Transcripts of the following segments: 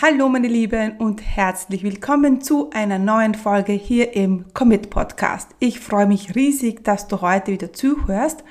Hallo meine Lieben und herzlich willkommen zu einer neuen Folge hier im Commit Podcast. Ich freue mich riesig, dass du heute wieder zuhörst.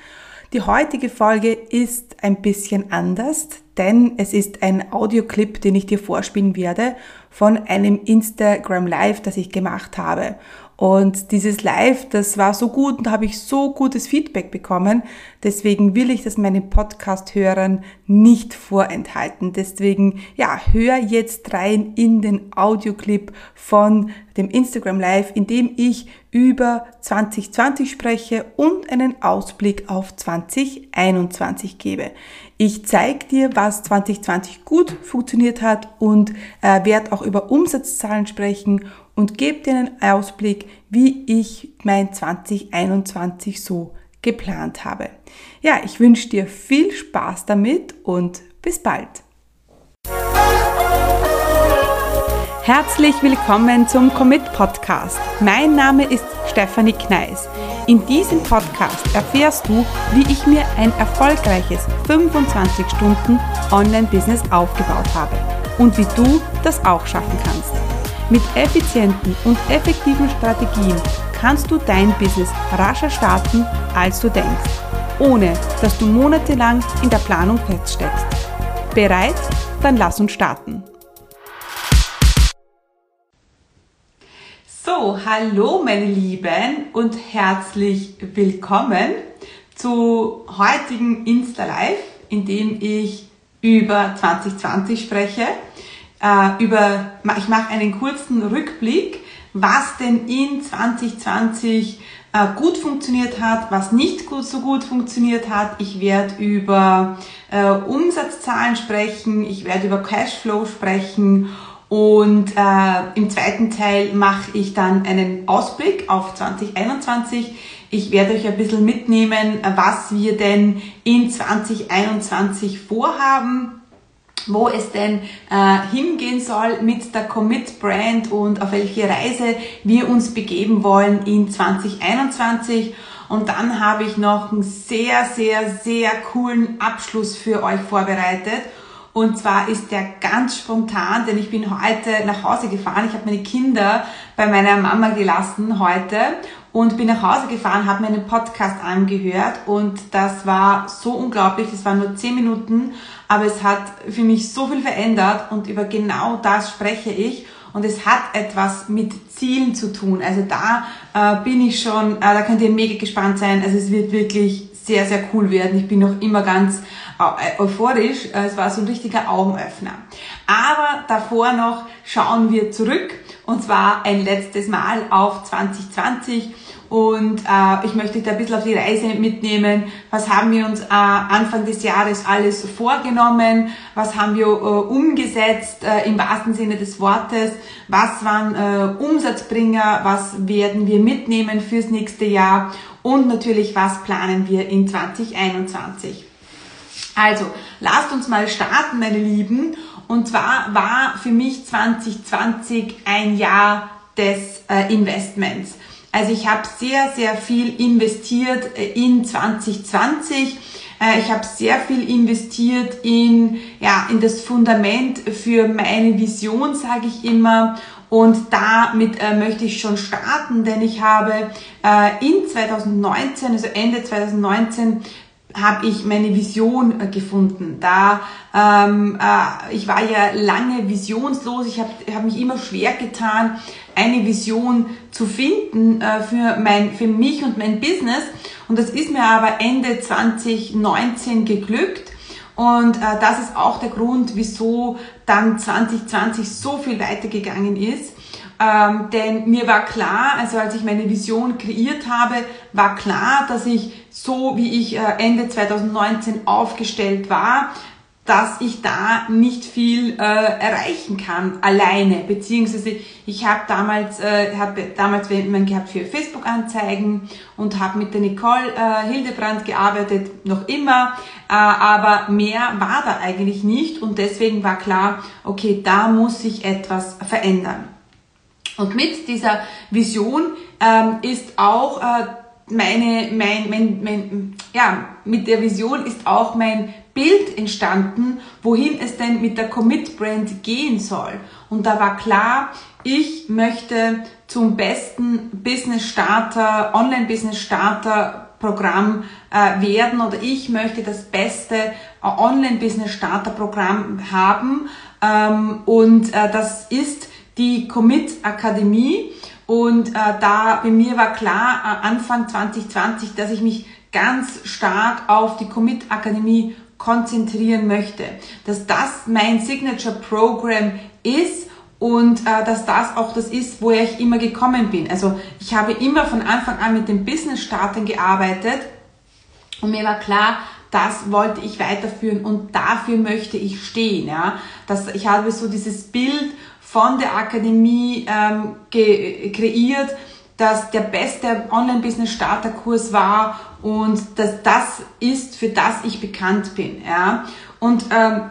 Die heutige Folge ist ein bisschen anders, denn es ist ein Audioclip, den ich dir vorspielen werde von einem Instagram Live, das ich gemacht habe. Und dieses Live, das war so gut und habe ich so gutes Feedback bekommen. Deswegen will ich das meinen Podcast-Hörern nicht vorenthalten. Deswegen, ja, hör jetzt rein in den Audioclip von dem Instagram Live, in dem ich über 2020 spreche und einen Ausblick auf 2021 gebe. Ich zeige dir, was 2020 gut funktioniert hat und äh, werde auch über Umsatzzahlen sprechen und gebe dir einen Ausblick, wie ich mein 2021 so geplant habe. Ja, ich wünsche dir viel Spaß damit und bis bald. Herzlich willkommen zum Commit Podcast. Mein Name ist Stefanie Kneis. In diesem Podcast erfährst du, wie ich mir ein erfolgreiches 25 Stunden Online-Business aufgebaut habe und wie du das auch schaffen kannst. Mit effizienten und effektiven Strategien kannst du dein Business rascher starten, als du denkst, ohne dass du monatelang in der Planung feststeckst. Bereit? Dann lass uns starten. So, hallo meine Lieben und herzlich willkommen zu heutigen Insta Live, in dem ich über 2020 spreche äh, über, ich mache einen kurzen Rückblick, was denn in 2020 äh, gut funktioniert hat, was nicht gut, so gut funktioniert hat. Ich werde über äh, Umsatzzahlen sprechen, ich werde über Cashflow sprechen und äh, im zweiten Teil mache ich dann einen Ausblick auf 2021. Ich werde euch ein bisschen mitnehmen, was wir denn in 2021 vorhaben wo es denn äh, hingehen soll mit der Commit Brand und auf welche Reise wir uns begeben wollen in 2021. Und dann habe ich noch einen sehr, sehr, sehr coolen Abschluss für euch vorbereitet. Und zwar ist der ganz spontan, denn ich bin heute nach Hause gefahren. Ich habe meine Kinder bei meiner Mama gelassen heute und bin nach Hause gefahren, habe mir einen Podcast angehört und das war so unglaublich. Das waren nur zehn Minuten, aber es hat für mich so viel verändert und über genau das spreche ich. Und es hat etwas mit Zielen zu tun. Also da äh, bin ich schon, äh, da könnt ihr mega gespannt sein. Also es wird wirklich sehr, sehr cool werden. Ich bin noch immer ganz äh, euphorisch. Es war so ein richtiger Augenöffner. Aber davor noch schauen wir zurück und zwar ein letztes Mal auf 2020 und äh, ich möchte da ein bisschen auf die Reise mitnehmen. Was haben wir uns äh, Anfang des Jahres alles vorgenommen? Was haben wir äh, umgesetzt äh, im wahrsten Sinne des Wortes? Was waren äh, Umsatzbringer? Was werden wir mitnehmen fürs nächste Jahr? Und natürlich, was planen wir in 2021? Also, lasst uns mal starten, meine Lieben. Und zwar war für mich 2020 ein Jahr des äh, Investments. Also ich habe sehr, sehr viel investiert äh, in 2020. Äh, ich habe sehr viel investiert in, ja, in das Fundament für meine Vision, sage ich immer. Und damit äh, möchte ich schon starten, denn ich habe äh, in 2019, also Ende 2019, habe ich meine Vision äh, gefunden. Da ähm, äh, ich war ja lange visionslos, ich habe hab mich immer schwer getan, eine Vision zu finden äh, für mein für mich und mein Business. Und das ist mir aber Ende 2019 geglückt. Und äh, das ist auch der Grund, wieso dann 2020 so viel weitergegangen ist. Ähm, denn mir war klar, also als ich meine Vision kreiert habe, war klar, dass ich so wie ich äh, Ende 2019 aufgestellt war, dass ich da nicht viel äh, erreichen kann alleine, beziehungsweise ich habe damals äh, habe damals jemanden gehabt für Facebook Anzeigen und habe mit der Nicole äh, Hildebrand gearbeitet, noch immer, äh, aber mehr war da eigentlich nicht und deswegen war klar, okay, da muss sich etwas verändern. Und mit dieser Vision ähm, ist auch äh, meine, mein, mein, mein, ja, mit der Vision ist auch mein Bild entstanden, wohin es denn mit der Commit Brand gehen soll. Und da war klar, ich möchte zum besten Business Starter, Online Business Starter Programm äh, werden oder ich möchte das beste äh, Online Business Starter Programm haben ähm, und äh, das ist die Commit Akademie und äh, da bei mir war klar äh, Anfang 2020, dass ich mich ganz stark auf die Commit Akademie konzentrieren möchte, dass das mein Signature Program ist und äh, dass das auch das ist, woher ich immer gekommen bin. Also ich habe immer von Anfang an mit den Business Startern gearbeitet und mir war klar, das wollte ich weiterführen und dafür möchte ich stehen. Ja, dass ich habe so dieses Bild von der Akademie ähm, kreiert, dass der beste Online-Business-Starter-Kurs war und dass das ist, für das ich bekannt bin. Ja? Und ähm,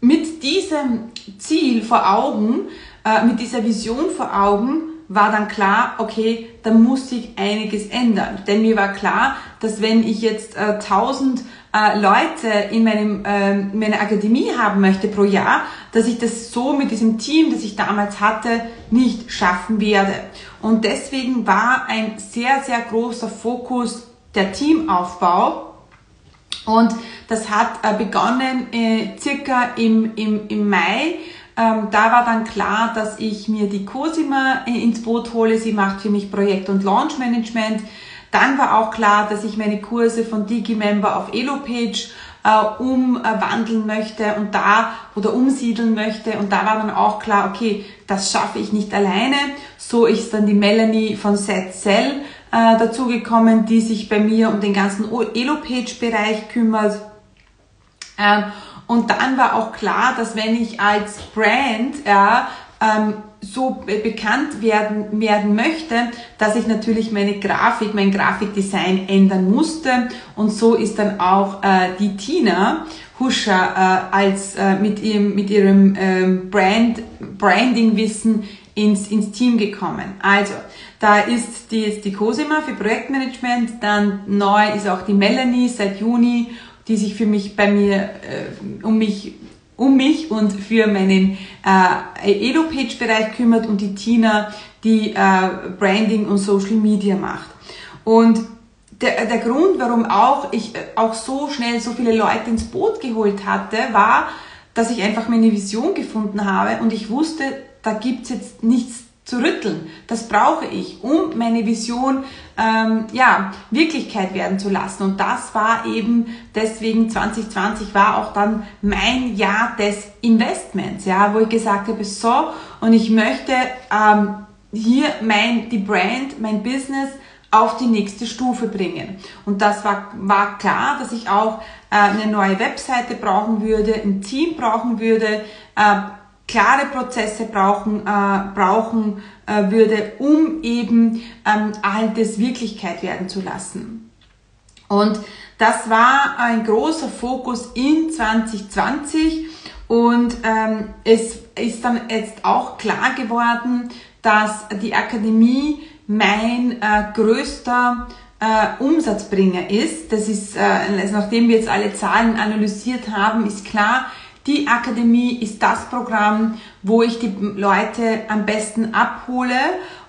mit diesem Ziel vor Augen, äh, mit dieser Vision vor Augen, war dann klar, okay, da muss sich einiges ändern. Denn mir war klar, dass wenn ich jetzt äh, 1000 äh, Leute in meinem, äh, meiner Akademie haben möchte pro Jahr, dass ich das so mit diesem Team, das ich damals hatte, nicht schaffen werde. Und deswegen war ein sehr, sehr großer Fokus der Teamaufbau. Und das hat äh, begonnen äh, circa im, im, im Mai. Ähm, da war dann klar, dass ich mir die Cosima äh, ins Boot hole. Sie macht für mich Projekt- und Launch-Management. Dann war auch klar, dass ich meine Kurse von DigiMember auf EloPage äh, umwandeln möchte und da oder umsiedeln möchte. Und da war dann auch klar, okay, das schaffe ich nicht alleine. So ist dann die Melanie von Set Cell äh, dazugekommen, die sich bei mir um den ganzen Elopage-Bereich kümmert. Ähm, und dann war auch klar, dass wenn ich als Brand ja, ähm, so bekannt werden, werden möchte, dass ich natürlich meine Grafik, mein Grafikdesign ändern musste. Und so ist dann auch äh, die Tina Huscher äh, als äh, mit ihrem, mit ihrem ähm, Brand, Branding-Wissen ins, ins Team gekommen. Also, da ist die, ist die Cosima für Projektmanagement, dann neu ist auch die Melanie seit Juni, die sich für mich bei mir, äh, um mich um mich und für meinen äh, Edo-Page-Bereich kümmert und die Tina, die äh, Branding und Social Media macht. Und der, der Grund, warum auch ich äh, auch so schnell so viele Leute ins Boot geholt hatte, war, dass ich einfach meine Vision gefunden habe und ich wusste, da gibt's jetzt nichts zu rütteln. Das brauche ich, um meine Vision ähm, ja Wirklichkeit werden zu lassen. Und das war eben deswegen 2020 war auch dann mein Jahr des Investments, ja, wo ich gesagt habe, so und ich möchte ähm, hier mein die Brand, mein Business auf die nächste Stufe bringen. Und das war, war klar, dass ich auch äh, eine neue Webseite brauchen würde, ein Team brauchen würde, äh, klare Prozesse brauchen, äh, brauchen äh, würde, um eben ähm, all das Wirklichkeit werden zu lassen. Und das war ein großer Fokus in 2020 und ähm, es ist dann jetzt auch klar geworden, dass die Akademie mein äh, größter äh, Umsatzbringer ist. Das ist, äh, also nachdem wir jetzt alle Zahlen analysiert haben, ist klar, die Akademie ist das Programm, wo ich die Leute am besten abhole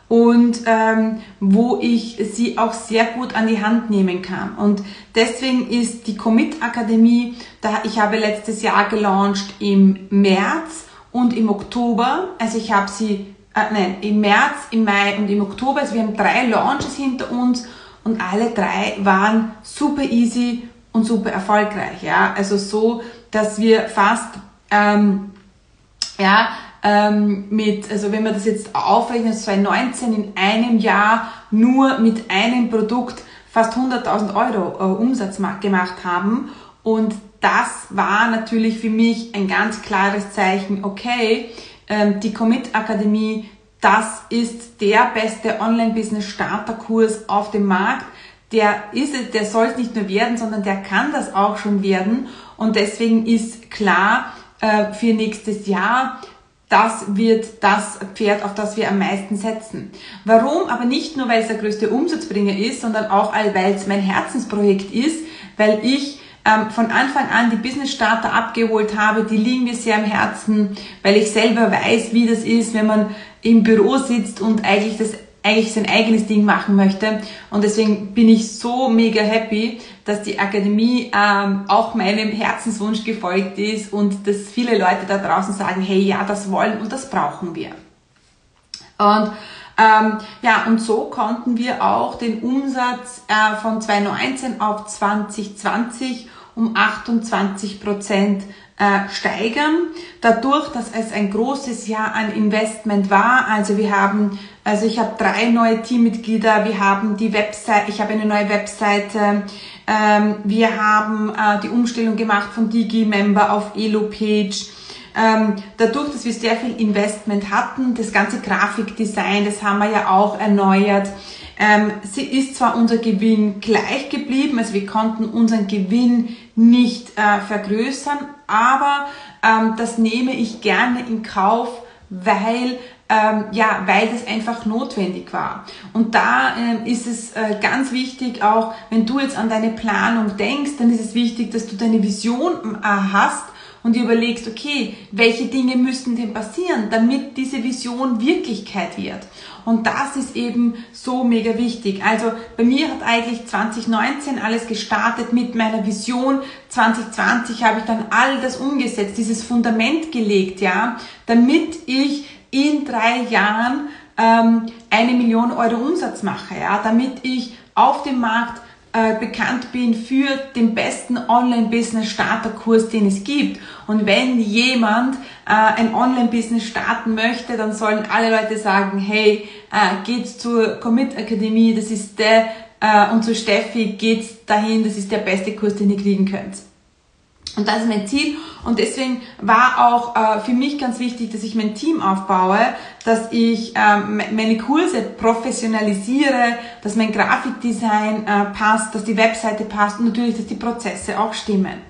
und ähm, wo ich sie auch sehr gut an die Hand nehmen kann. Und deswegen ist die Commit Akademie, da ich habe letztes Jahr gelauncht im März und im Oktober. Also ich habe sie, äh, nein, im März, im Mai und im Oktober. Also wir haben drei Launches hinter uns und alle drei waren super easy und super erfolgreich. Ja, also so, dass wir fast ähm, ja, ähm, mit, also wenn man das jetzt aufrechnet, 2019 in einem Jahr nur mit einem Produkt fast 100.000 Euro äh, Umsatz gemacht haben. Und das war natürlich für mich ein ganz klares Zeichen, okay, ähm, die Commit Akademie, das ist der beste Online-Business-Starterkurs auf dem Markt. Der ist der soll es nicht nur werden, sondern der kann das auch schon werden. Und deswegen ist klar äh, für nächstes Jahr, das wird das Pferd, auf das wir am meisten setzen. Warum? Aber nicht nur, weil es der größte Umsatzbringer ist, sondern auch, weil es mein Herzensprojekt ist, weil ich ähm, von Anfang an die Business Starter abgeholt habe, die liegen mir sehr am Herzen, weil ich selber weiß, wie das ist, wenn man im Büro sitzt und eigentlich das eigentlich sein eigenes Ding machen möchte. Und deswegen bin ich so mega happy, dass die Akademie ähm, auch meinem Herzenswunsch gefolgt ist und dass viele Leute da draußen sagen, hey, ja, das wollen und das brauchen wir. Und ähm, ja, und so konnten wir auch den Umsatz äh, von 2019 auf 2020 um 28 Prozent äh, steigern. Dadurch, dass es ein großes Jahr an Investment war. Also wir haben, also ich habe drei neue Teammitglieder. Wir haben die Website, ich habe eine neue Webseite. Ähm, wir haben äh, die Umstellung gemacht von Digi-Member auf Elo-Page ähm, dadurch, dass wir sehr viel Investment hatten, das ganze Grafikdesign, das haben wir ja auch erneuert. Ähm, sie ist zwar unser Gewinn gleich geblieben, also wir konnten unseren Gewinn nicht äh, vergrößern, aber ähm, das nehme ich gerne in Kauf, weil ähm, ja, weil das einfach notwendig war. Und da ähm, ist es äh, ganz wichtig, auch wenn du jetzt an deine Planung denkst, dann ist es wichtig, dass du deine Vision äh, hast und dir überlegst, okay, welche Dinge müssen denn passieren, damit diese Vision Wirklichkeit wird. Und das ist eben so mega wichtig. Also bei mir hat eigentlich 2019 alles gestartet mit meiner Vision. 2020 habe ich dann all das umgesetzt, dieses Fundament gelegt, ja, damit ich in drei Jahren ähm, eine Million Euro Umsatz mache, ja, damit ich auf dem Markt äh, bekannt bin für den besten Online-Business-Starterkurs, den es gibt. Und wenn jemand äh, ein Online-Business starten möchte, dann sollen alle Leute sagen, hey, äh, geht's zur Commit Akademie, das ist der, äh, und zu Steffi geht's dahin, das ist der beste Kurs, den ihr kriegen könnt. Und das ist mein Ziel. Und deswegen war auch äh, für mich ganz wichtig, dass ich mein Team aufbaue, dass ich ähm, meine Kurse professionalisiere, dass mein Grafikdesign äh, passt, dass die Webseite passt und natürlich, dass die Prozesse auch stimmen.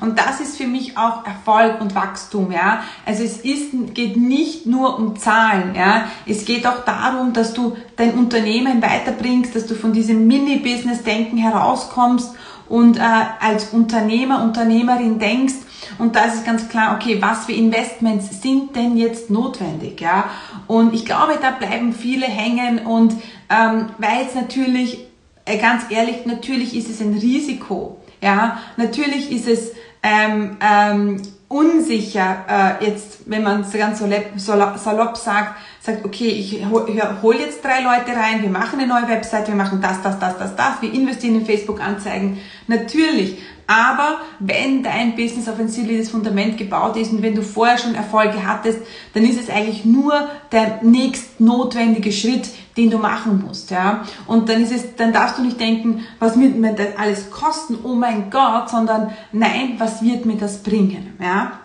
Und das ist für mich auch Erfolg und Wachstum, ja. Also es ist, geht nicht nur um Zahlen, ja. Es geht auch darum, dass du dein Unternehmen weiterbringst, dass du von diesem Mini-Business-Denken herauskommst und äh, als Unternehmer, Unternehmerin denkst, und da ist es ganz klar, okay, was für Investments sind denn jetzt notwendig, ja? Und ich glaube, da bleiben viele hängen und ähm, weil es natürlich, äh, ganz ehrlich, natürlich ist es ein Risiko, ja? Natürlich ist es ähm, ähm, unsicher, äh, jetzt, wenn man es ganz salopp, salopp sagt, sagt, okay, ich hole hol jetzt drei Leute rein, wir machen eine neue Website, wir machen das, das, das, das, das, wir investieren in Facebook-Anzeigen. Natürlich, aber wenn dein Business auf ein solides Fundament gebaut ist und wenn du vorher schon Erfolge hattest, dann ist es eigentlich nur der nächst notwendige Schritt, den du machen musst, ja. Und dann ist es, dann darfst du nicht denken, was wird mir das alles kosten? Oh mein Gott, sondern nein, was wird mir das bringen, ja.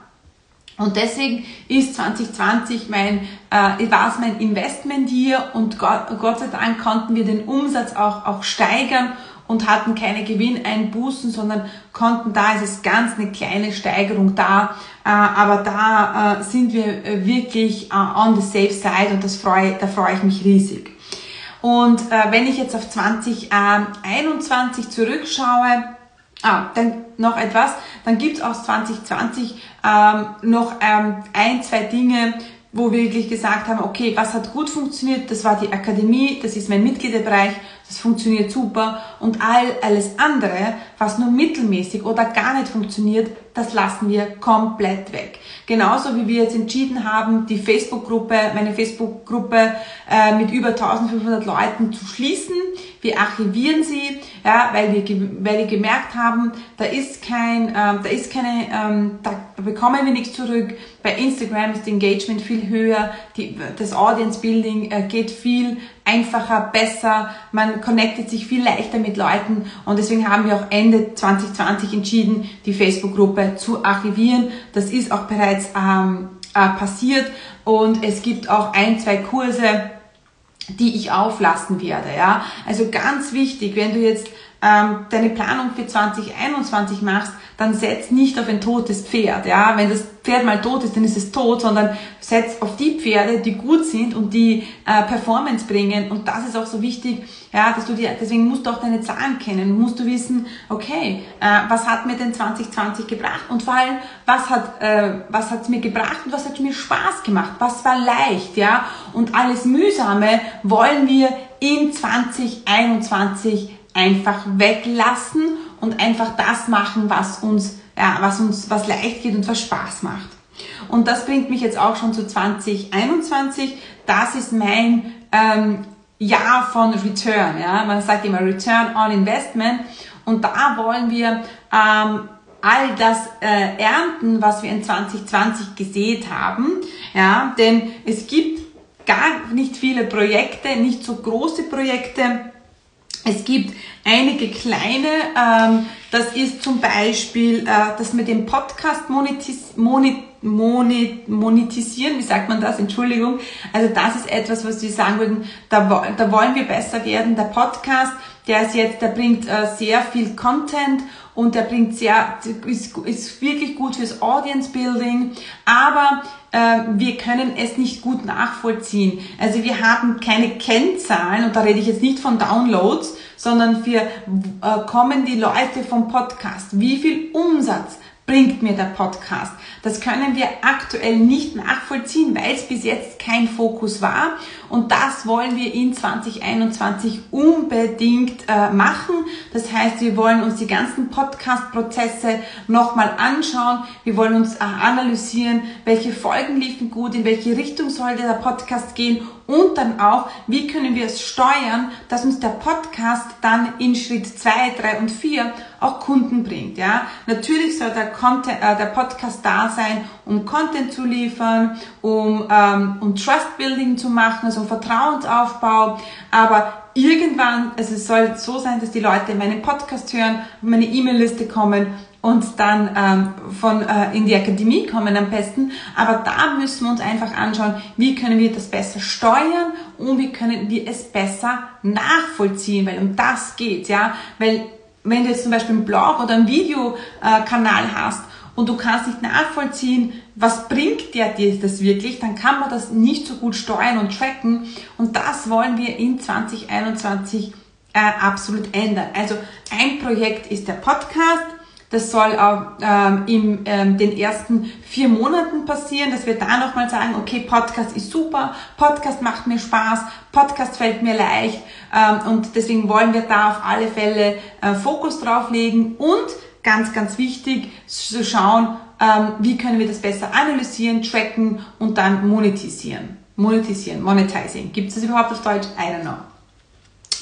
Und deswegen ist 2020 mein, äh, war es mein Investment hier und Gott, Gott sei Dank konnten wir den Umsatz auch, auch steigern und hatten keine Gewinneinbußen, sondern konnten, da ist es ganz eine kleine Steigerung da, äh, aber da äh, sind wir äh, wirklich äh, on the safe side und das freue, da freue ich mich riesig. Und äh, wenn ich jetzt auf 2021 zurückschaue, ah, dann noch etwas, dann gibt es aus 2020 ähm, noch ähm, ein, zwei Dinge, wo wir wirklich gesagt haben, okay, was hat gut funktioniert? Das war die Akademie, das ist mein Mitgliederbereich, das funktioniert super und all alles andere, was nur mittelmäßig oder gar nicht funktioniert, das lassen wir komplett weg. Genauso wie wir jetzt entschieden haben, die Facebook-Gruppe, meine Facebook-Gruppe äh, mit über 1500 Leuten zu schließen. Wir archivieren sie, ja, weil wir, weil wir gemerkt haben, da ist kein, ähm, da ist keine, ähm, da bekommen wir nichts zurück. Bei Instagram ist Engagement viel höher, die, das Audience Building äh, geht viel einfacher, besser, man connectet sich viel leichter mit Leuten und deswegen haben wir auch Ende 2020 entschieden, die Facebook-Gruppe zu archivieren. Das ist auch bereits ähm, äh, passiert und es gibt auch ein, zwei Kurse, die ich auflassen werde. Ja? Also ganz wichtig, wenn du jetzt ähm, deine Planung für 2021 machst, dann setz nicht auf ein totes Pferd. Ja, wenn das Pferd mal tot ist, dann ist es tot, sondern setz auf die Pferde, die gut sind und die äh, Performance bringen. Und das ist auch so wichtig, ja, dass du dir, deswegen musst du auch deine Zahlen kennen, musst du wissen, okay, äh, was hat mir denn 2020 gebracht und vor allem, was hat, äh, was hat's mir gebracht und was hat mir Spaß gemacht, was war leicht, ja, und alles Mühsame wollen wir in 2021 einfach weglassen und einfach das machen, was uns, ja, was uns, was leicht geht und was Spaß macht. Und das bringt mich jetzt auch schon zu 2021. Das ist mein ähm, Jahr von Return. Ja? Man sagt immer Return on Investment. Und da wollen wir ähm, all das äh, ernten, was wir in 2020 gesät haben. Ja? Denn es gibt gar nicht viele Projekte, nicht so große Projekte, es gibt einige kleine, ähm, das ist zum Beispiel, äh, dass wir den Podcast monetis monet monet monetisieren, wie sagt man das, Entschuldigung. Also das ist etwas, was wir sagen würden, da, da wollen wir besser werden. Der Podcast, der ist jetzt, der bringt äh, sehr viel Content und der bringt sehr, ist, ist wirklich gut fürs Audience Building, aber äh, wir können es nicht gut nachvollziehen. Also wir haben keine Kennzahlen und da rede ich jetzt nicht von Downloads, sondern wir äh, kommen die Leute vom Podcast. Wie viel Umsatz bringt mir der Podcast? Das können wir aktuell nicht nachvollziehen, weil es bis jetzt kein Fokus war. Und das wollen wir in 2021 unbedingt äh, machen. Das heißt, wir wollen uns die ganzen Podcast-Prozesse nochmal anschauen. Wir wollen uns äh, analysieren, welche Folgen liefen gut, in welche Richtung sollte der Podcast gehen und dann auch, wie können wir es steuern, dass uns der Podcast dann in Schritt zwei, drei und vier auch Kunden bringt. Ja, natürlich soll der, Content, äh, der Podcast da sein, um Content zu liefern, um, ähm, um Trust Building zu machen, also um Vertrauensaufbau. Aber irgendwann, also es soll so sein, dass die Leute meinen Podcast hören, meine E-Mail-Liste kommen und dann ähm, von äh, in die Akademie kommen am besten. Aber da müssen wir uns einfach anschauen, wie können wir das besser steuern und wie können wir es besser nachvollziehen, weil um das geht, ja, weil wenn du jetzt zum Beispiel einen Blog oder einen Videokanal hast und du kannst nicht nachvollziehen, was bringt dir das wirklich, dann kann man das nicht so gut steuern und tracken und das wollen wir in 2021 äh, absolut ändern. Also ein Projekt ist der Podcast, das soll auch ähm, in ähm, den ersten vier Monaten passieren, dass wir da nochmal sagen, okay, Podcast ist super, Podcast macht mir Spaß, Podcast fällt mir leicht ähm, und deswegen wollen wir da auf alle Fälle äh, Fokus drauf legen und ganz, ganz wichtig zu schauen, ähm, wie können wir das besser analysieren, tracken und dann monetisieren. Monetisieren, monetizing. Gibt es das überhaupt auf Deutsch? I don't know.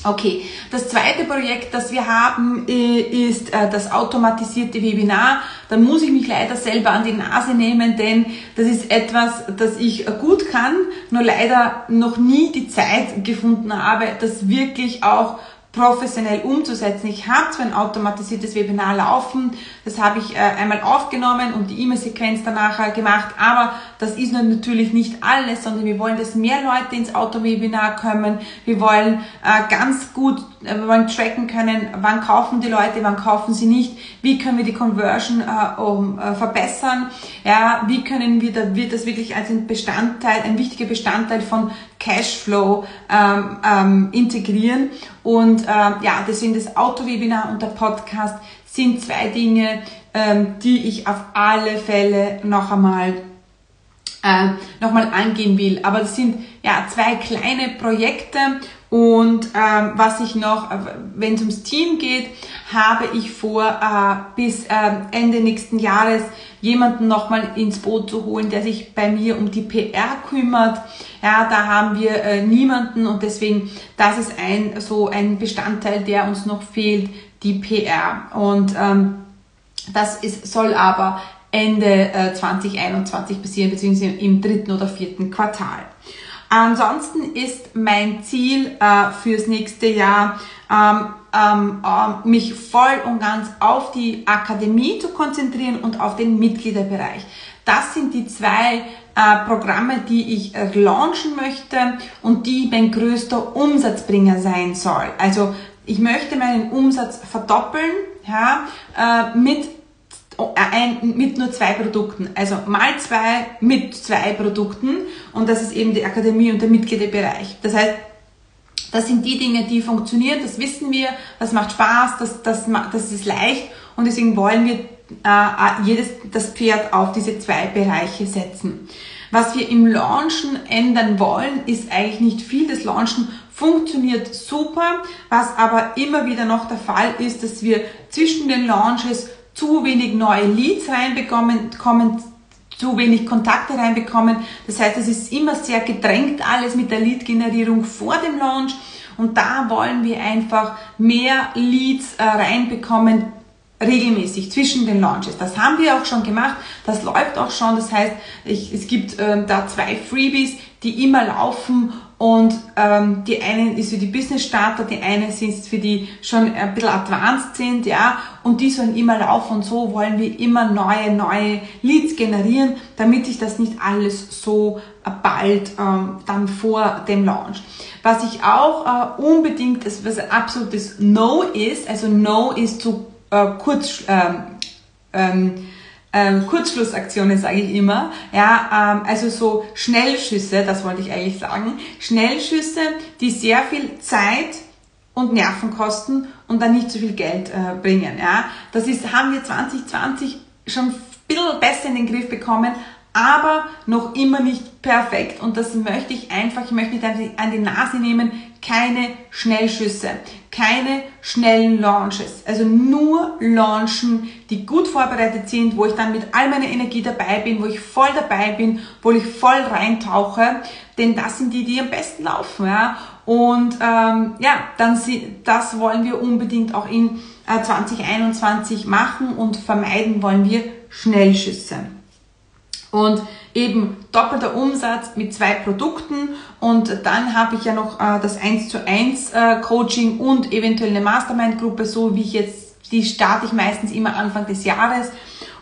Okay, das zweite Projekt, das wir haben, äh, ist äh, das automatisierte Webinar. Da muss ich mich leider selber an die Nase nehmen, denn das ist etwas, das ich gut kann, nur leider noch nie die Zeit gefunden habe, das wirklich auch professionell umzusetzen. Ich habe zwar ein automatisiertes Webinar laufen, das habe ich äh, einmal aufgenommen und die E-Mail-Sequenz danach äh, gemacht, aber das ist natürlich nicht alles, sondern wir wollen, dass mehr Leute ins Auto-Webinar kommen. Wir wollen äh, ganz gut, äh, wir wollen tracken können, wann kaufen die Leute, wann kaufen sie nicht, wie können wir die Conversion äh, äh, verbessern, ja, wie können wir da, wird das wirklich als ein Bestandteil, ein wichtiger Bestandteil von Cashflow ähm, ähm, integrieren? Und ähm, ja, deswegen das Auto-Webinar und der Podcast sind zwei Dinge, ähm, die ich auf alle Fälle noch einmal äh, nochmal angehen will. Aber das sind ja zwei kleine Projekte und ähm, was ich noch, äh, wenn es ums Team geht, habe ich vor, äh, bis äh, Ende nächsten Jahres jemanden nochmal ins Boot zu holen, der sich bei mir um die PR kümmert. Ja, da haben wir äh, niemanden und deswegen, das ist ein so ein Bestandteil, der uns noch fehlt, die PR. Und ähm, das ist, soll aber Ende äh, 2021 passieren, beziehungsweise im dritten oder vierten Quartal. Ansonsten ist mein Ziel äh, fürs nächste Jahr, ähm, ähm, äh, mich voll und ganz auf die Akademie zu konzentrieren und auf den Mitgliederbereich. Das sind die zwei äh, Programme, die ich äh, launchen möchte und die mein größter Umsatzbringer sein soll. Also ich möchte meinen Umsatz verdoppeln ja, äh, mit, ein, mit nur zwei Produkten. Also mal zwei mit zwei Produkten und das ist eben die Akademie und der Mitgliederbereich. Das heißt, das sind die Dinge, die funktionieren, das wissen wir, das macht Spaß, das, das, das ist leicht und deswegen wollen wir äh, jedes, das Pferd auf diese zwei Bereiche setzen. Was wir im Launchen ändern wollen, ist eigentlich nicht viel. Das Launchen funktioniert super. Was aber immer wieder noch der Fall ist, dass wir zwischen den Launches zu wenig neue Leads reinbekommen, kommen, zu wenig Kontakte reinbekommen. Das heißt, es ist immer sehr gedrängt alles mit der Lead-Generierung vor dem Launch. Und da wollen wir einfach mehr Leads äh, reinbekommen, regelmäßig zwischen den Launches. Das haben wir auch schon gemacht, das läuft auch schon. Das heißt, ich, es gibt ähm, da zwei Freebies, die immer laufen und ähm, die eine ist für die Business Starter, die eine sind für die schon ein bisschen advanced sind, ja, und die sollen immer laufen und so wollen wir immer neue, neue Leads generieren, damit sich das nicht alles so bald ähm, dann vor dem Launch. Was ich auch äh, unbedingt, was ein absolutes No ist, also No ist zu äh, Kurz, ähm, ähm, ähm, Kurzschlussaktionen, sage ich immer. Ja, ähm, also so Schnellschüsse, das wollte ich eigentlich sagen. Schnellschüsse, die sehr viel Zeit und Nerven kosten und dann nicht so viel Geld äh, bringen. Ja, das ist, haben wir 2020 schon ein bisschen besser in den Griff bekommen, aber noch immer nicht perfekt. Und das möchte ich einfach, ich möchte nicht an die Nase nehmen, keine Schnellschüsse, keine schnellen Launches. Also nur Launchen, die gut vorbereitet sind, wo ich dann mit all meiner Energie dabei bin, wo ich voll dabei bin, wo ich voll reintauche. Denn das sind die, die am besten laufen. Ja? Und ähm, ja, dann das wollen wir unbedingt auch in äh, 2021 machen und vermeiden wollen wir Schnellschüsse. Und eben doppelter Umsatz mit zwei Produkten und dann habe ich ja noch äh, das 1 zu 1 äh, Coaching und eventuell eine Mastermind-Gruppe, so wie ich jetzt, die starte ich meistens immer Anfang des Jahres.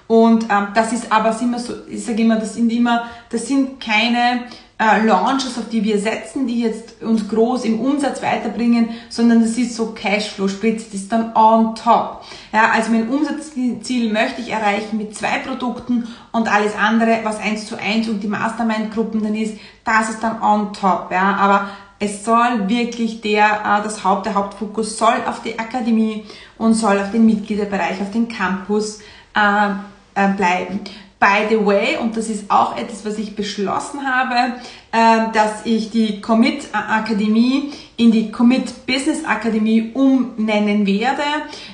Und ähm, das ist aber immer so, ich sage immer, das sind immer, das sind keine äh, Launches, auf die wir setzen, die jetzt uns groß im Umsatz weiterbringen, sondern das ist so Cashflow, sprich, das ist dann on top. Ja, also mein Umsatzziel möchte ich erreichen mit zwei Produkten und alles andere, was eins zu eins und die Mastermind-Gruppen dann ist, das ist dann on top. Ja, aber es soll wirklich der, äh, das Haupt, der Hauptfokus soll auf die Akademie und soll auf den Mitgliederbereich, auf den Campus äh, äh, bleiben. By the way, und das ist auch etwas, was ich beschlossen habe, äh, dass ich die Commit Akademie in die Commit Business Akademie umnennen werde.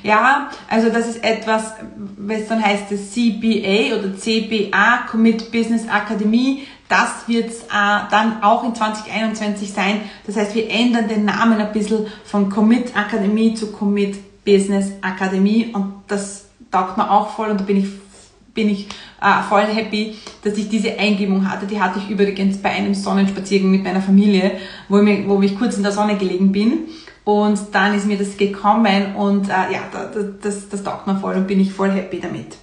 Ja, also das ist etwas, was dann heißt das CBA oder CBA, Commit Business Akademie. Das wird äh, dann auch in 2021 sein. Das heißt, wir ändern den Namen ein bisschen von Commit Akademie zu Commit Business Akademie und das taugt mir auch voll und da bin ich bin ich äh, voll happy, dass ich diese Eingebung hatte. Die hatte ich übrigens bei einem Sonnenspaziergang mit meiner Familie, wo ich, mir, wo ich kurz in der Sonne gelegen bin. Und dann ist mir das gekommen und äh, ja, das, das, das taugt mir voll und bin ich voll happy damit.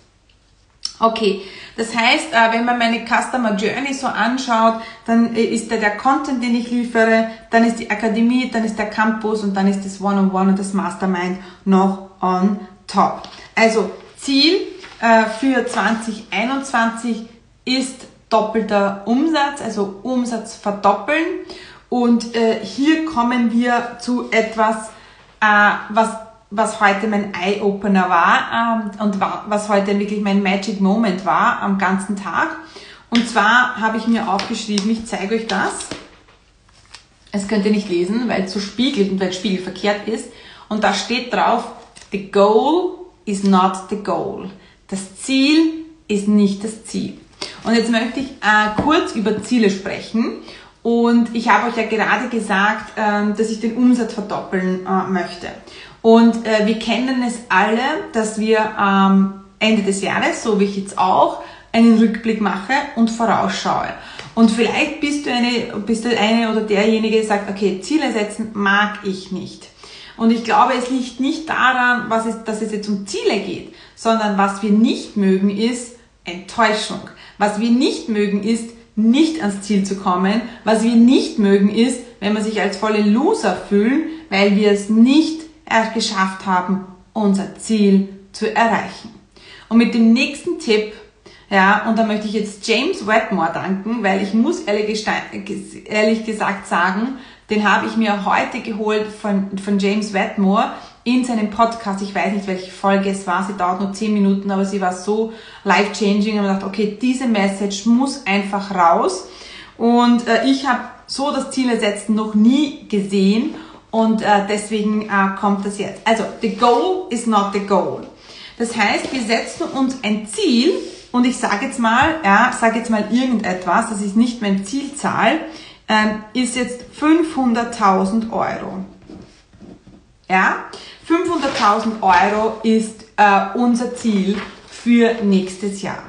Okay, das heißt, äh, wenn man meine Customer Journey so anschaut, dann äh, ist da der Content, den ich liefere, dann ist die Akademie, dann ist der Campus und dann ist das One-on-One -on -One und das Mastermind noch on top. Also Ziel für 2021 ist doppelter Umsatz, also Umsatz verdoppeln. Und äh, hier kommen wir zu etwas, äh, was, was heute mein Eye-Opener war ähm, und war, was heute wirklich mein Magic Moment war am ganzen Tag. Und zwar habe ich mir aufgeschrieben, ich zeige euch das. Es könnt ihr nicht lesen, weil es so spiegelt und weil es spiegelverkehrt ist. Und da steht drauf, the goal is not the goal. Das Ziel ist nicht das Ziel. Und jetzt möchte ich äh, kurz über Ziele sprechen. Und ich habe euch ja gerade gesagt, ähm, dass ich den Umsatz verdoppeln äh, möchte. Und äh, wir kennen es alle, dass wir am Ende des Jahres, so wie ich jetzt auch, einen Rückblick mache und vorausschaue. Und vielleicht bist du eine, bist du eine oder derjenige, der sagt, okay, Ziele setzen mag ich nicht. Und ich glaube, es liegt nicht daran, was es, dass es jetzt um Ziele geht, sondern was wir nicht mögen ist Enttäuschung. Was wir nicht mögen ist, nicht ans Ziel zu kommen. Was wir nicht mögen ist, wenn wir sich als volle Loser fühlen, weil wir es nicht geschafft haben, unser Ziel zu erreichen. Und mit dem nächsten Tipp, ja, und da möchte ich jetzt James Wetmore danken, weil ich muss ehrlich, ehrlich gesagt sagen, den habe ich mir heute geholt von, von James Wetmore in seinem Podcast. Ich weiß nicht, welche Folge es war. Sie dauert nur 10 Minuten, aber sie war so life-changing. Und ich dachte, okay, diese Message muss einfach raus. Und äh, ich habe so das Ziel setzen noch nie gesehen. Und äh, deswegen äh, kommt das jetzt. Also, the goal is not the goal. Das heißt, wir setzen uns ein Ziel und ich sage jetzt mal, ja, sage jetzt mal irgendetwas, das ist nicht mein Zielzahl, ähm, ist jetzt 500.000 Euro. Ja, 500.000 Euro ist äh, unser Ziel für nächstes Jahr.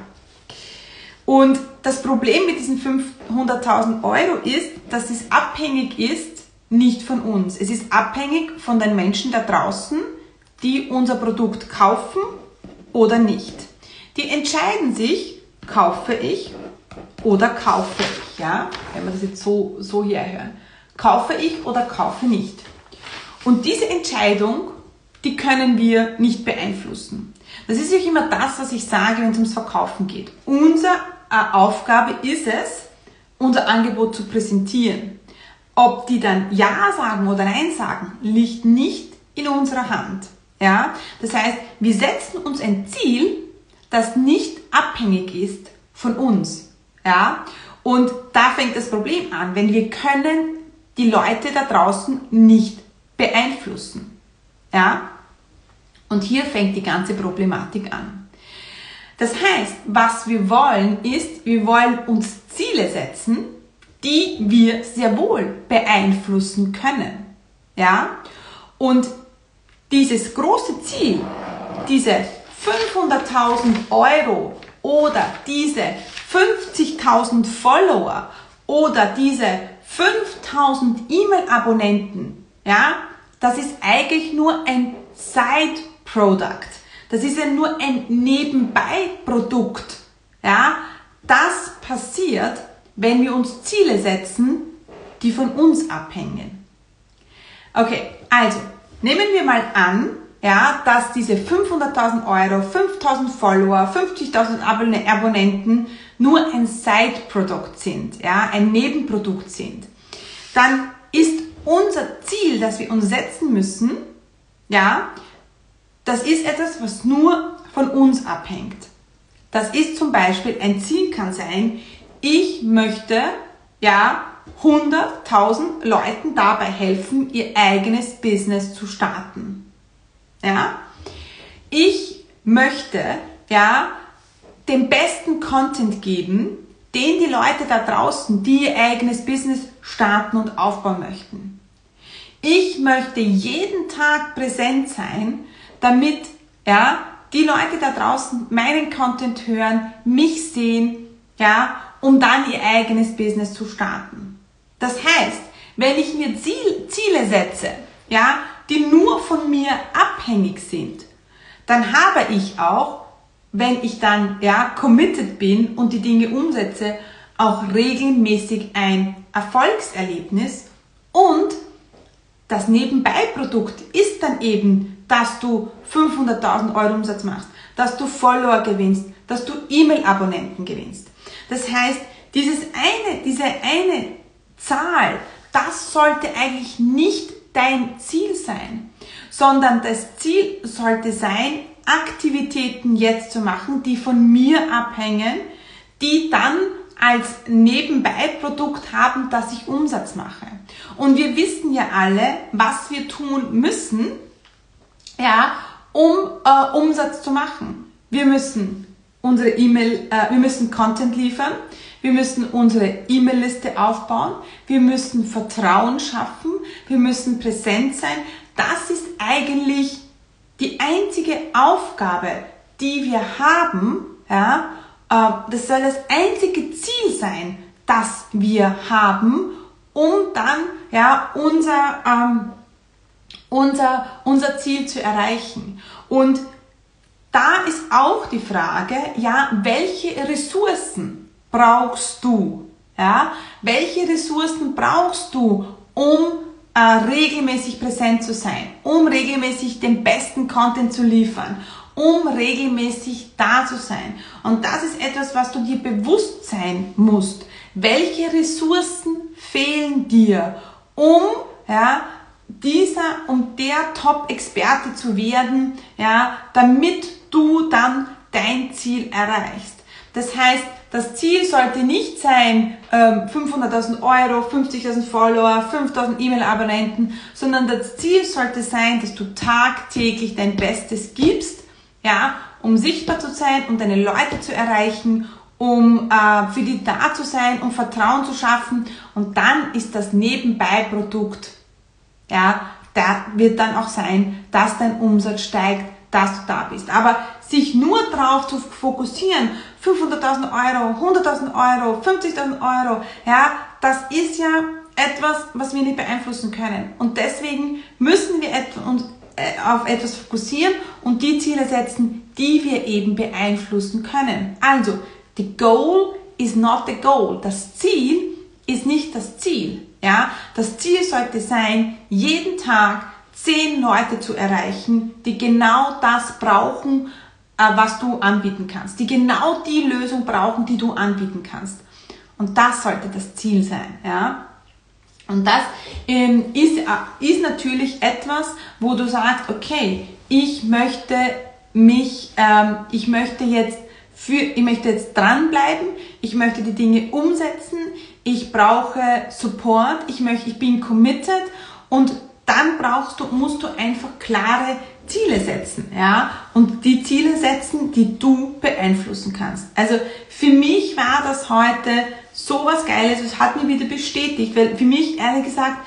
Und das Problem mit diesen 500.000 Euro ist, dass es abhängig ist nicht von uns. Es ist abhängig von den Menschen da draußen, die unser Produkt kaufen oder nicht. Die entscheiden sich, kaufe ich oder kaufe ich, ja? Wenn wir das jetzt so, so hier hören. Kaufe ich oder kaufe nicht. Und diese Entscheidung die können wir nicht beeinflussen. Das ist ja immer das, was ich sage, wenn es ums Verkaufen geht. Unsere äh, Aufgabe ist es, unser Angebot zu präsentieren. Ob die dann Ja sagen oder Nein sagen, liegt nicht in unserer Hand. Ja? Das heißt, wir setzen uns ein Ziel, das nicht abhängig ist von uns. Ja? Und da fängt das Problem an, wenn wir können die Leute da draußen nicht beeinflussen. Ja? Und hier fängt die ganze Problematik an. Das heißt, was wir wollen ist, wir wollen uns Ziele setzen, die wir sehr wohl beeinflussen können. Ja? Und dieses große Ziel, diese 500.000 Euro oder diese 50.000 Follower oder diese 5.000 E-Mail-Abonnenten, ja, das ist eigentlich nur ein Side Product. Das ist ja nur ein Nebenbei-Produkt. Ja, das passiert, wenn wir uns Ziele setzen, die von uns abhängen. Okay, also nehmen wir mal an, ja, dass diese 500.000 Euro, 5.000 Follower, 50.000 Abonnenten nur ein Side-Produkt sind, ja, ein Nebenprodukt sind. Dann ist unser Ziel, das wir uns setzen müssen, ja, das ist etwas, was nur von uns abhängt. Das ist zum Beispiel, ein Ziel kann sein, ich möchte, ja, 100.000 Leuten dabei helfen, ihr eigenes Business zu starten. Ja? Ich möchte, ja, den besten Content geben, den die Leute da draußen, die ihr eigenes Business starten und aufbauen möchten. Ich möchte jeden Tag präsent sein, damit ja, die Leute da draußen meinen Content hören, mich sehen, ja, um dann ihr eigenes Business zu starten. Das heißt, wenn ich mir Ziel, Ziele setze, ja, die nur von mir abhängig sind, dann habe ich auch, wenn ich dann ja committed bin und die Dinge umsetze, auch regelmäßig ein Erfolgserlebnis und das Nebenbeiprodukt ist dann eben, dass du 500.000 Euro Umsatz machst, dass du Follower gewinnst, dass du E-Mail-Abonnenten gewinnst. Das heißt, dieses eine, diese eine Zahl, das sollte eigentlich nicht dein Ziel sein, sondern das Ziel sollte sein, Aktivitäten jetzt zu machen, die von mir abhängen, die dann als Nebenbeiprodukt haben, dass ich Umsatz mache. Und wir wissen ja alle, was wir tun müssen, ja, um äh, Umsatz zu machen. Wir müssen unsere E-Mail, äh, wir müssen Content liefern, wir müssen unsere E-Mail-Liste aufbauen, wir müssen Vertrauen schaffen, wir müssen präsent sein. Das ist eigentlich die einzige Aufgabe, die wir haben, ja, das soll das einzige Ziel sein, das wir haben, um dann ja, unser, ähm, unser, unser Ziel zu erreichen. Und da ist auch die Frage, ja, welche Ressourcen brauchst du? Ja, welche Ressourcen brauchst du, um äh, regelmäßig präsent zu sein, um regelmäßig den besten Content zu liefern, um regelmäßig da zu sein. Und das ist etwas, was du dir bewusst sein musst. Welche Ressourcen fehlen dir, um ja, dieser, um der Top-Experte zu werden, ja, damit du dann dein Ziel erreichst. Das heißt, das Ziel sollte nicht sein, 500.000 ähm, Euro, 50.000 Follower, 5.000 E-Mail-Abonnenten, sondern das Ziel sollte sein, dass du tagtäglich dein Bestes gibst, ja, um sichtbar zu sein, um deine Leute zu erreichen, um äh, für die da zu sein, um Vertrauen zu schaffen und dann ist das Nebenbei-Produkt, ja, da wird dann auch sein, dass dein Umsatz steigt, dass du da bist. Aber sich nur darauf zu fokussieren, 500.000 Euro, 100.000 Euro, 50.000 Euro, ja, das ist ja etwas, was wir nicht beeinflussen können. Und deswegen müssen wir uns auf etwas fokussieren und die Ziele setzen, die wir eben beeinflussen können. Also, the goal is not the goal. Das Ziel ist nicht das Ziel. Ja, das Ziel sollte sein, jeden Tag zehn Leute zu erreichen, die genau das brauchen, äh, was du anbieten kannst, die genau die Lösung brauchen, die du anbieten kannst. Und das sollte das Ziel sein, ja. Und das ähm, ist, äh, ist natürlich etwas, wo du sagst, okay, ich möchte mich, ähm, ich möchte jetzt für, ich möchte jetzt dranbleiben, ich möchte die Dinge umsetzen, ich brauche Support, ich möchte, ich bin committed. Und dann brauchst du, musst du einfach klare Ziele setzen, ja, und die Ziele setzen, die du beeinflussen kannst. Also für mich war das heute so was Geiles, es hat mir wieder bestätigt, weil für mich ehrlich gesagt,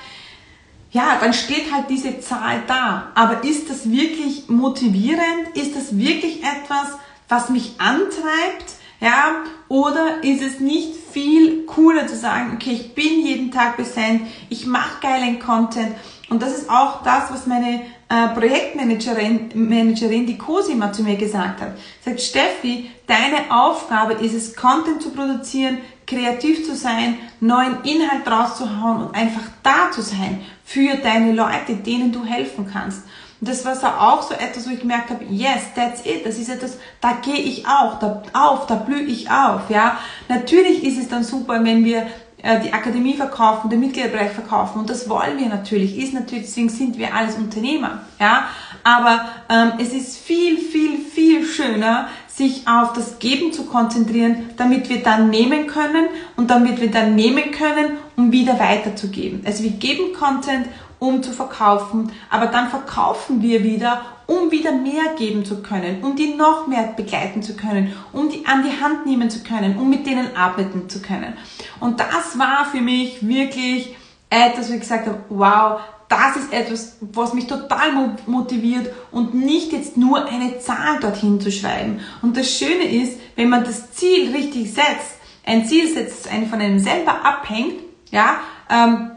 ja, dann steht halt diese Zahl da. Aber ist das wirklich motivierend? Ist das wirklich etwas, was mich antreibt? Ja, oder ist es nicht viel cooler zu sagen, okay, ich bin jeden Tag präsent, ich mache geilen Content und das ist auch das, was meine äh, Projektmanagerin, Managerin, die Cosima zu mir gesagt hat. Sagt, Steffi, deine Aufgabe ist es, Content zu produzieren, kreativ zu sein, neuen Inhalt rauszuhauen und einfach da zu sein für deine Leute, denen du helfen kannst. Und das war auch so etwas, wo ich gemerkt habe, yes, that's it. Das ist etwas, da gehe ich auch, da auf, da blühe ich auf, ja. Natürlich ist es dann super, wenn wir die Akademie verkaufen, den Mitgliederbereich verkaufen und das wollen wir natürlich, ist natürlich, deswegen sind wir alles Unternehmer, ja, aber ähm, es ist viel, viel, viel schöner, sich auf das Geben zu konzentrieren, damit wir dann nehmen können und damit wir dann nehmen können, um wieder weiterzugeben. Also wir geben Content, um zu verkaufen, aber dann verkaufen wir wieder, um wieder mehr geben zu können, um die noch mehr begleiten zu können, um die an die Hand nehmen zu können, um mit denen arbeiten zu können. Und das war für mich wirklich etwas, wo ich gesagt habe, wow, das ist etwas, was mich total motiviert und nicht jetzt nur eine Zahl dorthin zu schreiben. Und das Schöne ist, wenn man das Ziel richtig setzt, ein Ziel setzt, das von einem selber abhängt, ja, ähm,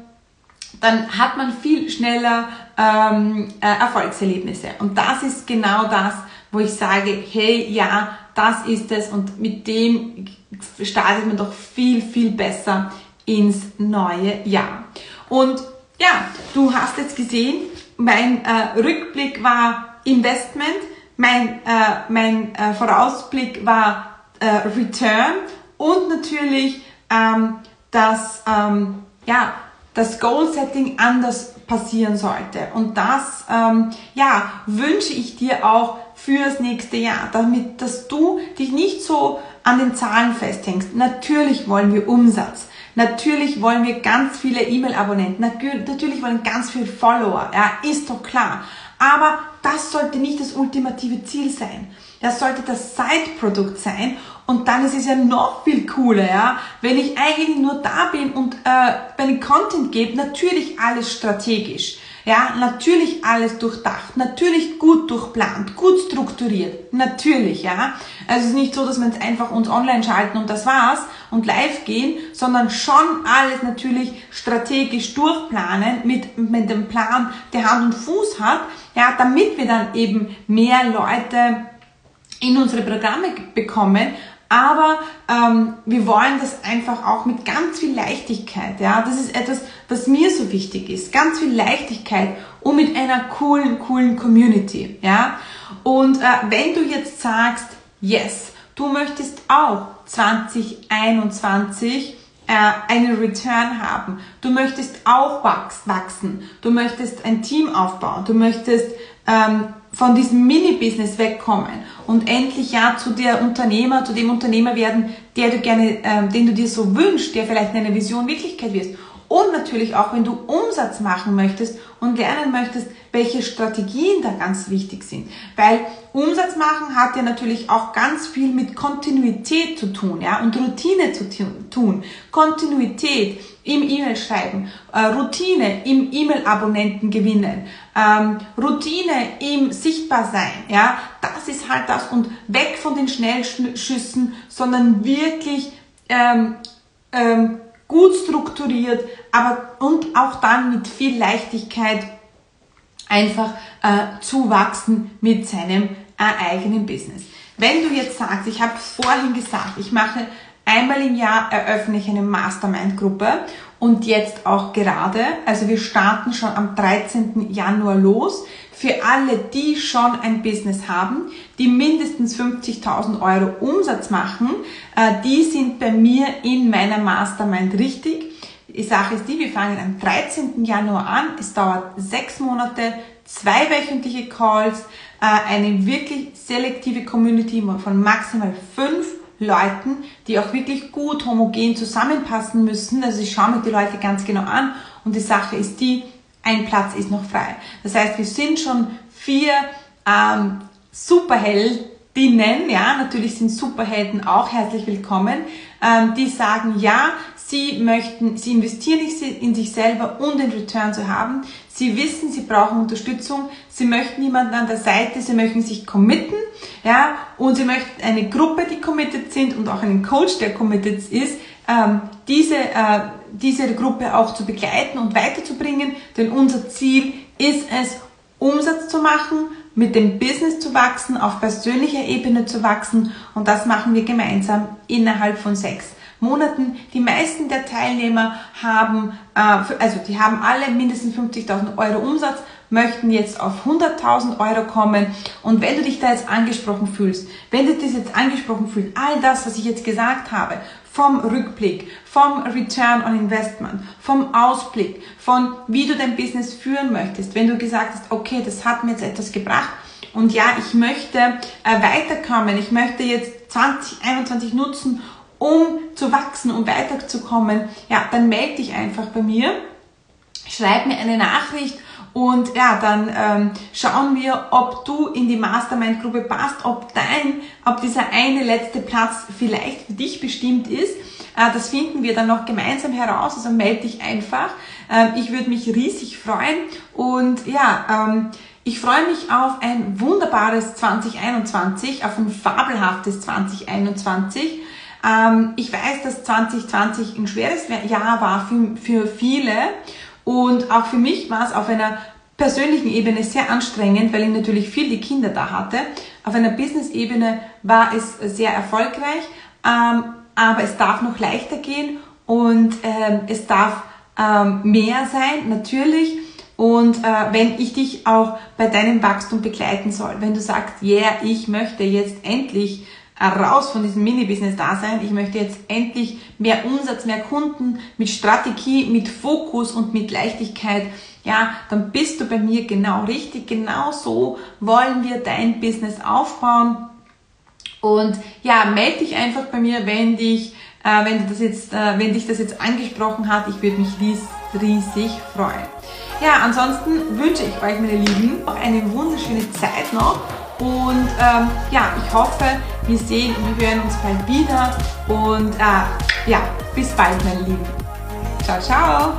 dann hat man viel schneller ähm, äh, Erfolgserlebnisse. Und das ist genau das, wo ich sage, hey, ja, das ist es und mit dem startet man doch viel, viel besser ins neue Jahr. Und ja, du hast jetzt gesehen, mein äh, Rückblick war Investment, mein, äh, mein äh, Vorausblick war äh, Return und natürlich ähm, dass ähm, ja, das Goal-Setting anders passieren sollte. Und das ähm, ja, wünsche ich dir auch fürs nächste Jahr, damit dass du dich nicht so an den Zahlen festhängst. Natürlich wollen wir Umsatz. Natürlich wollen wir ganz viele E-Mail-Abonnenten. Natürlich wollen ganz viele Follower. Ja, ist doch klar. Aber das sollte nicht das ultimative Ziel sein. Das sollte das Side-Produkt sein. Und dann ist es ja noch viel cooler, ja, wenn ich eigentlich nur da bin und äh, meinen Content gebe, natürlich alles strategisch. Ja, natürlich alles durchdacht, natürlich gut durchplant, gut strukturiert, natürlich, ja. Also es ist nicht so, dass wir jetzt einfach uns online schalten und das war's und live gehen, sondern schon alles natürlich strategisch durchplanen mit, mit dem Plan, der Hand und Fuß hat, ja, damit wir dann eben mehr Leute in unsere Programme bekommen, aber ähm, wir wollen das einfach auch mit ganz viel Leichtigkeit. Ja, das ist etwas, was mir so wichtig ist. Ganz viel Leichtigkeit und mit einer coolen, coolen Community. Ja, und äh, wenn du jetzt sagst, yes, du möchtest auch 2021 äh, einen Return haben. Du möchtest auch wachsen. Du möchtest ein Team aufbauen. Du möchtest ähm, von diesem Mini-Business wegkommen und endlich ja zu der Unternehmer, zu dem Unternehmer werden, der du gerne, ähm, den du dir so wünschst, der vielleicht eine Vision Wirklichkeit wirst. Und natürlich auch, wenn du Umsatz machen möchtest und lernen möchtest, welche Strategien da ganz wichtig sind. Weil Umsatz machen hat ja natürlich auch ganz viel mit Kontinuität zu tun, ja, und Routine zu tun. Kontinuität im E-Mail schreiben, äh, Routine im E-Mail-Abonnenten gewinnen, ähm, Routine im Sichtbarsein, ja, das ist halt das und weg von den Schnellschüssen, sondern wirklich ähm, ähm, gut strukturiert, aber und auch dann mit viel Leichtigkeit einfach äh, zu wachsen mit seinem äh, eigenen Business. Wenn du jetzt sagst, ich habe vorhin gesagt, ich mache einmal im Jahr eröffne ich eine Mastermind-Gruppe und jetzt auch gerade, also wir starten schon am 13. Januar los. Für alle, die schon ein Business haben, die mindestens 50.000 Euro Umsatz machen, äh, die sind bei mir in meiner Mastermind richtig. Die Sache ist die, wir fangen am 13. Januar an. Es dauert sechs Monate, zwei wöchentliche Calls, äh, eine wirklich selektive Community von maximal fünf Leuten, die auch wirklich gut homogen zusammenpassen müssen. Also ich schaue mir die Leute ganz genau an und die Sache ist die, ein Platz ist noch frei. Das heißt, wir sind schon vier ähm, Superheldinnen, ja, natürlich sind Superhelden auch herzlich willkommen, ähm, die sagen, ja, sie möchten, sie investieren in sich selber und den Return zu haben. Sie wissen, sie brauchen Unterstützung, sie möchten jemanden an der Seite, sie möchten sich committen, ja, und sie möchten eine Gruppe, die committed sind und auch einen Coach, der committed ist, ähm, diese, äh, diese Gruppe auch zu begleiten und weiterzubringen, denn unser Ziel ist es, Umsatz zu machen, mit dem Business zu wachsen, auf persönlicher Ebene zu wachsen. Und das machen wir gemeinsam innerhalb von sechs Monaten. Die meisten der Teilnehmer haben, äh, also die haben alle mindestens 50.000 Euro Umsatz, möchten jetzt auf 100.000 Euro kommen. Und wenn du dich da jetzt angesprochen fühlst, wenn du dich jetzt angesprochen fühlst, all das, was ich jetzt gesagt habe, vom Rückblick, vom Return on Investment, vom Ausblick, von wie du dein Business führen möchtest, wenn du gesagt hast, okay, das hat mir jetzt etwas gebracht, und ja, ich möchte äh, weiterkommen, ich möchte jetzt 2021 nutzen, um zu wachsen, um weiterzukommen, ja, dann melde dich einfach bei mir, schreib mir eine Nachricht und ja, dann ähm, schauen wir, ob du in die Mastermind-Gruppe passt, ob dein, ob dieser eine letzte Platz vielleicht für dich bestimmt ist. Äh, das finden wir dann noch gemeinsam heraus, also melde dich einfach. Ähm, ich würde mich riesig freuen und ja, ähm, ich freue mich auf ein wunderbares 2021, auf ein fabelhaftes 2021. Ähm, ich weiß, dass 2020 ein schweres Jahr war für, für viele und auch für mich war es auf einer persönlichen Ebene sehr anstrengend, weil ich natürlich viel die Kinder da hatte. Auf einer Business-Ebene war es sehr erfolgreich, ähm, aber es darf noch leichter gehen und ähm, es darf mehr sein, natürlich. Und äh, wenn ich dich auch bei deinem Wachstum begleiten soll, wenn du sagst, yeah, ich möchte jetzt endlich raus von diesem Mini-Business da sein. Ich möchte jetzt endlich mehr Umsatz, mehr Kunden mit Strategie, mit Fokus und mit Leichtigkeit. Ja, dann bist du bei mir genau richtig. Genau so wollen wir dein Business aufbauen. Und ja, melde dich einfach bei mir, wenn dich, äh, wenn du das jetzt, äh, wenn dich das jetzt angesprochen hat. Ich würde mich ries, riesig freuen. Ja, ansonsten wünsche ich euch, meine Lieben, eine wunderschöne Zeit noch und ähm, ja, ich hoffe, wir sehen und wir hören uns bald wieder. Und äh, ja, bis bald, meine Lieben. Ciao, ciao.